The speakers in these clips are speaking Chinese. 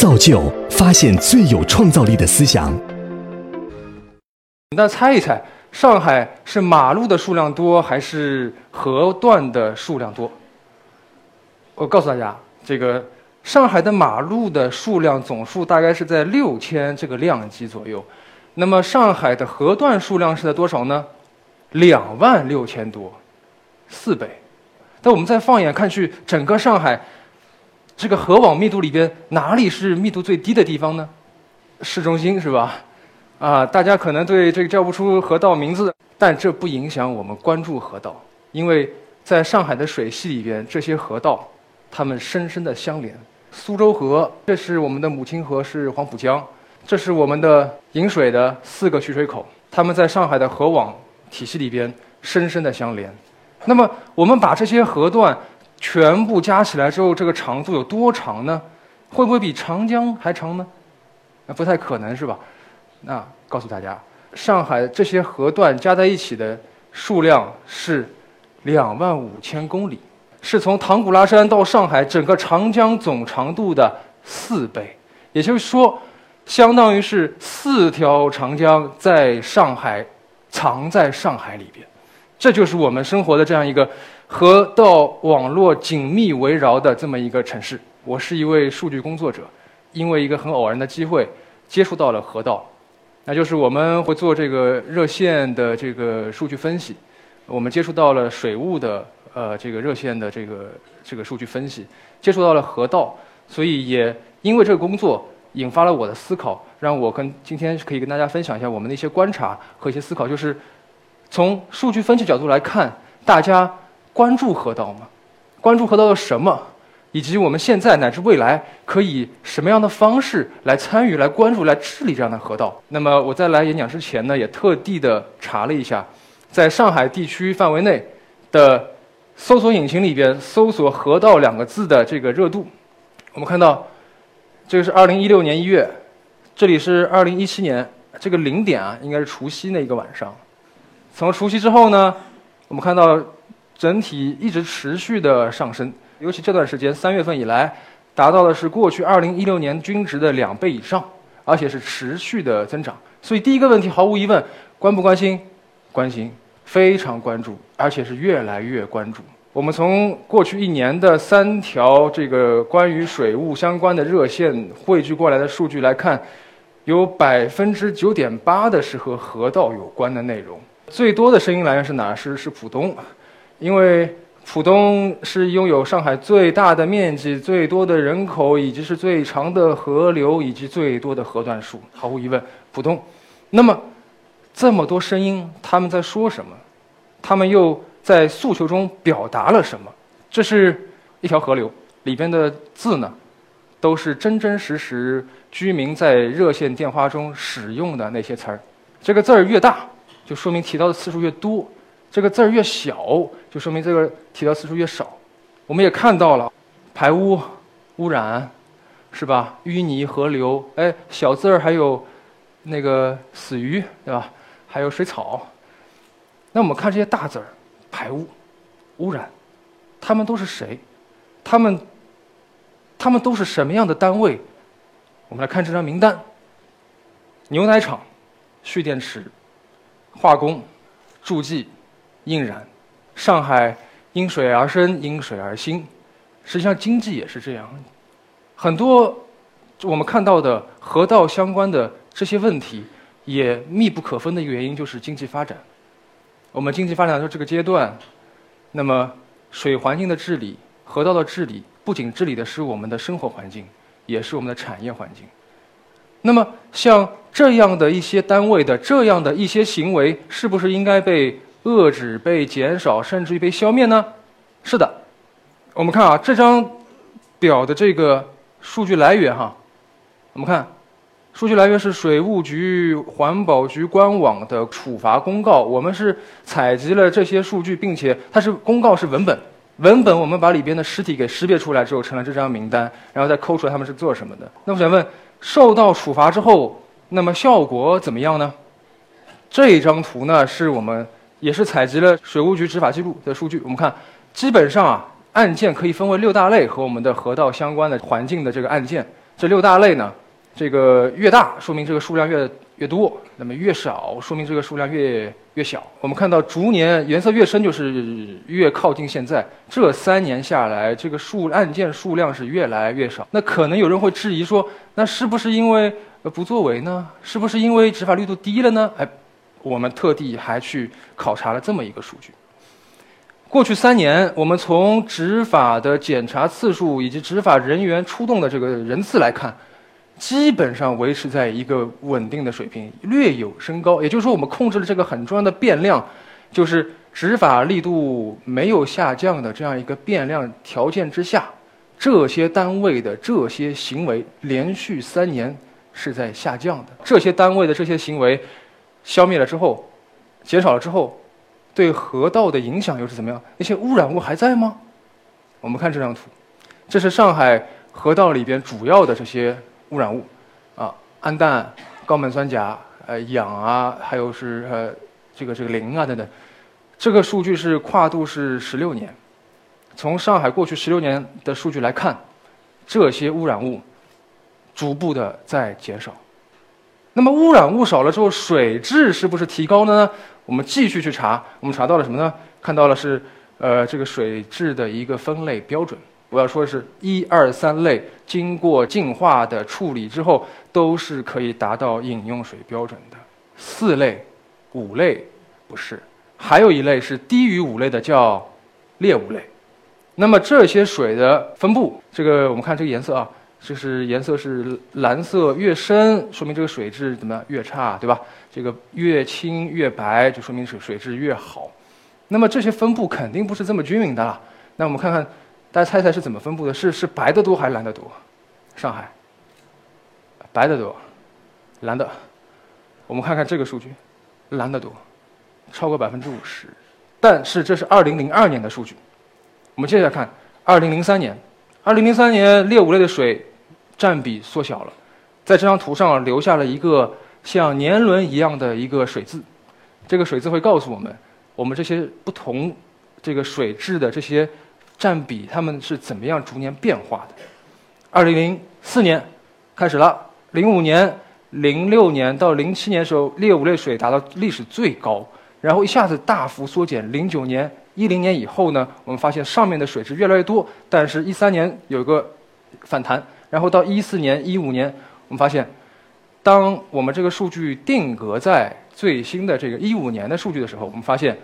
造就发现最有创造力的思想。那猜一猜，上海是马路的数量多还是河段的数量多？我告诉大家，这个上海的马路的数量总数大概是在六千这个量级左右。那么上海的河段数量是在多少呢？两万六千多，四倍。但我们再放眼看去，整个上海这个河网密度里边，哪里是密度最低的地方呢？市中心是吧？啊，大家可能对这个叫不出河道名字，但这不影响我们关注河道，因为在上海的水系里边，这些河道它们深深的相连。苏州河，这是我们的母亲河，是黄浦江。这是我们的引水的四个取水口，它们在上海的河网体系里边深深的相连。那么，我们把这些河段全部加起来之后，这个长度有多长呢？会不会比长江还长呢？那不太可能是吧？那告诉大家，上海这些河段加在一起的数量是两万五千公里，是从唐古拉山到上海整个长江总长度的四倍。也就是说。相当于是四条长江在上海，藏在上海里边，这就是我们生活的这样一个河道网络紧密围绕的这么一个城市。我是一位数据工作者，因为一个很偶然的机会接触到了河道，那就是我们会做这个热线的这个数据分析，我们接触到了水务的呃这个热线的这个这个数据分析，接触到了河道，所以也因为这个工作。引发了我的思考，让我跟今天可以跟大家分享一下我们的一些观察和一些思考，就是从数据分析角度来看，大家关注河道吗？关注河道的什么？以及我们现在乃至未来可以什么样的方式来参与、来关注、来治理这样的河道？那么我在来演讲之前呢，也特地的查了一下，在上海地区范围内的搜索引擎里边搜索“河道”两个字的这个热度，我们看到。这个是二零一六年一月，这里是二零一七年，这个零点啊，应该是除夕那一个晚上。从除夕之后呢，我们看到整体一直持续的上升，尤其这段时间三月份以来，达到的是过去二零一六年均值的两倍以上，而且是持续的增长。所以第一个问题，毫无疑问，关不关心？关心，非常关注，而且是越来越关注。我们从过去一年的三条这个关于水务相关的热线汇聚过来的数据来看，有百分之九点八的是和河道有关的内容。最多的声音来源是哪？是是浦东，因为浦东是拥有上海最大的面积、最多的人口，以及是最长的河流以及最多的河段数。毫无疑问，浦东。那么，这么多声音，他们在说什么？他们又？在诉求中表达了什么？这是一条河流里边的字呢，都是真真实实居民在热线电话中使用的那些词儿。这个字儿越大，就说明提到的次数越多；这个字儿越小，就说明这个提到次数越少。我们也看到了排污、污染，是吧？淤泥、河流，哎，小字儿还有那个死鱼，对吧？还有水草。那我们看这些大字儿。排污、污染，他们都是谁？他们，他们都是什么样的单位？我们来看这张名单：牛奶厂、蓄电池、化工、助剂、印染。上海因水而生，因水而兴。实际上，经济也是这样。很多我们看到的河道相关的这些问题，也密不可分的一个原因就是经济发展。我们经济发展到这个阶段，那么水环境的治理、河道的治理，不仅治理的是我们的生活环境，也是我们的产业环境。那么像这样的一些单位的这样的一些行为，是不是应该被遏制、被减少，甚至于被消灭呢？是的。我们看啊，这张表的这个数据来源哈，我们看。数据来源是水务局、环保局官网的处罚公告。我们是采集了这些数据，并且它是公告是文本，文本我们把里边的尸体给识别出来之后，成了这张名单，然后再抠出来他们是做什么的。那我想问，受到处罚之后，那么效果怎么样呢？这一张图呢，是我们也是采集了水务局执法记录的数据。我们看，基本上啊，案件可以分为六大类，和我们的河道相关的环境的这个案件。这六大类呢，这个越大说明这个数量越越多，那么越少说明这个数量越越小。我们看到逐年颜色越深，就是越靠近现在。这三年下来，这个数案件数量是越来越少。那可能有人会质疑说，那是不是因为不作为呢？是不是因为执法力度低了呢？哎，我们特地还去考察了这么一个数据。过去三年，我们从执法的检查次数以及执法人员出动的这个人次来看，基本上维持在一个稳定的水平，略有升高。也就是说，我们控制了这个很重要的变量，就是执法力度没有下降的这样一个变量条件之下，这些单位的这些行为连续三年是在下降的。这些单位的这些行为消灭了之后，减少了之后。对河道的影响又是怎么样？那些污染物还在吗？我们看这张图，这是上海河道里边主要的这些污染物，啊，氨氮、高锰酸钾、呃氧啊，还有是呃这个这个磷啊等等。这个数据是跨度是十六年，从上海过去十六年的数据来看，这些污染物逐步的在减少。那么污染物少了之后，水质是不是提高了呢？我们继续去查，我们查到了什么呢？看到了是，呃，这个水质的一个分类标准。我要说的是一二三类，经过净化的处理之后，都是可以达到饮用水标准的。四类、五类不是，还有一类是低于五类的，叫劣五类。那么这些水的分布，这个我们看这个颜色啊。就是颜色是蓝色越深，说明这个水质怎么样越差，对吧？这个越清越白，就说明水水质越好。那么这些分布肯定不是这么均匀的了。那我们看看，大家猜猜是怎么分布的？是是白的多还是蓝的多？上海，白的多，蓝的。我们看看这个数据，蓝的多，超过百分之五十。但是这是二零零二年的数据。我们接着看二零零三年，二零零三年劣五类的水。占比缩小了，在这张图上留下了一个像年轮一样的一个水渍，这个水渍会告诉我们，我们这些不同这个水质的这些占比，它们是怎么样逐年变化的。二零零四年开始了，零五年、零六年到零七年的时候，劣五类水达到历史最高，然后一下子大幅缩减。零九年、一零年以后呢，我们发现上面的水质越来越多，但是一三年有一个反弹。然后到一四年、一五年，我们发现，当我们这个数据定格在最新的这个一五年的数据的时候，我们发现，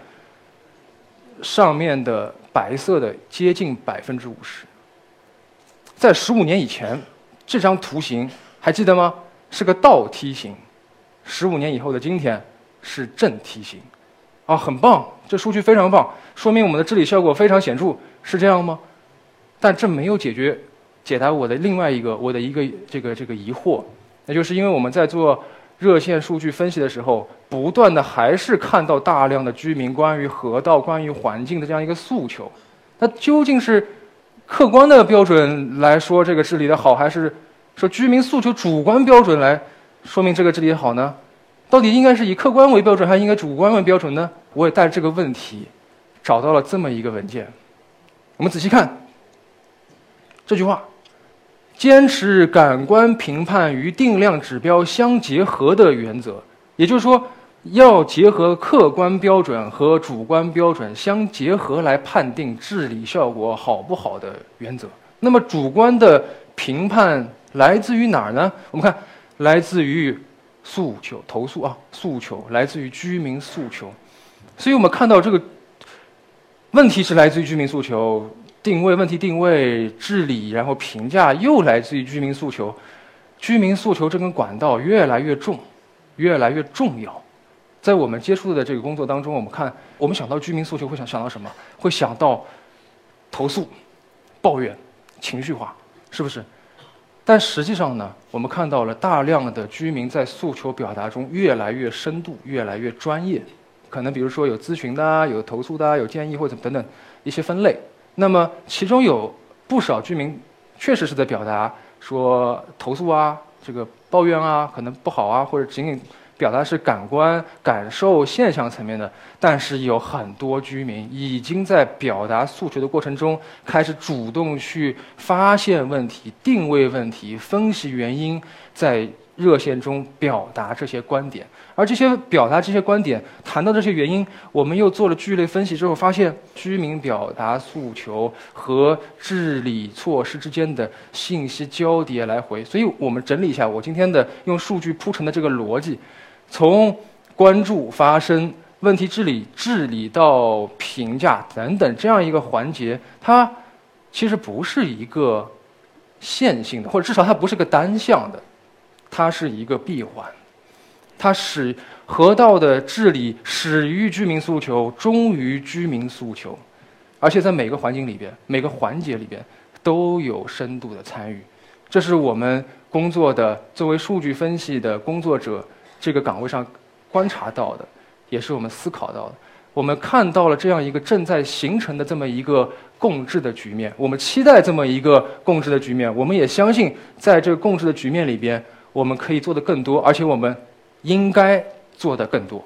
上面的白色的接近百分之五十。在十五年以前，这张图形还记得吗？是个倒梯形。十五年以后的今天是正梯形，啊，很棒，这数据非常棒，说明我们的治理效果非常显著，是这样吗？但这没有解决。解答我的另外一个我的一个这个这个疑惑，那就是因为我们在做热线数据分析的时候，不断的还是看到大量的居民关于河道、关于环境的这样一个诉求，那究竟是客观的标准来说这个治理的好，还是说居民诉求主观标准来说明这个治理好呢？到底应该是以客观为标准，还应该主观为标准呢？我也带着这个问题找到了这么一个文件，我们仔细看这句话。坚持感官评判与定量指标相结合的原则，也就是说，要结合客观标准和主观标准相结合来判定治理效果好不好的原则。那么，主观的评判来自于哪儿呢？我们看，来自于诉求、投诉啊，诉求来自于居民诉求。所以我们看到这个问题是来自于居民诉求。定位问题，定位治理，然后评价又来自于居民诉求，居民诉求这根管道越来越重，越来越重要。在我们接触的这个工作当中，我们看，我们想到居民诉求会想想到什么？会想到投诉、抱怨、情绪化，是不是？但实际上呢，我们看到了大量的居民在诉求表达中越来越深度，越来越专业。可能比如说有咨询的，有投诉的，有建议或者等等一些分类。那么，其中有不少居民确实是在表达说投诉啊，这个抱怨啊，可能不好啊，或者仅仅表达是感官、感受、现象层面的，但是有很多居民已经在表达诉求的过程中，开始主动去发现问题、定位问题、分析原因，在。热线中表达这些观点，而这些表达这些观点，谈到这些原因，我们又做了剧类分析之后，发现居民表达诉求和治理措施之间的信息交叠来回。所以我们整理一下我今天的用数据铺成的这个逻辑，从关注、发生、问题治理、治理到评价等等这样一个环节，它其实不是一个线性的，或者至少它不是个单向的。它是一个闭环，它使河道的治理始于居民诉求，终于居民诉求，而且在每个环境里边、每个环节里边都有深度的参与，这是我们工作的作为数据分析的工作者这个岗位上观察到的，也是我们思考到的。我们看到了这样一个正在形成的这么一个共治的局面，我们期待这么一个共治的局面，我们也相信在这个共治的局面里边。我们可以做的更多，而且我们应该做的更多。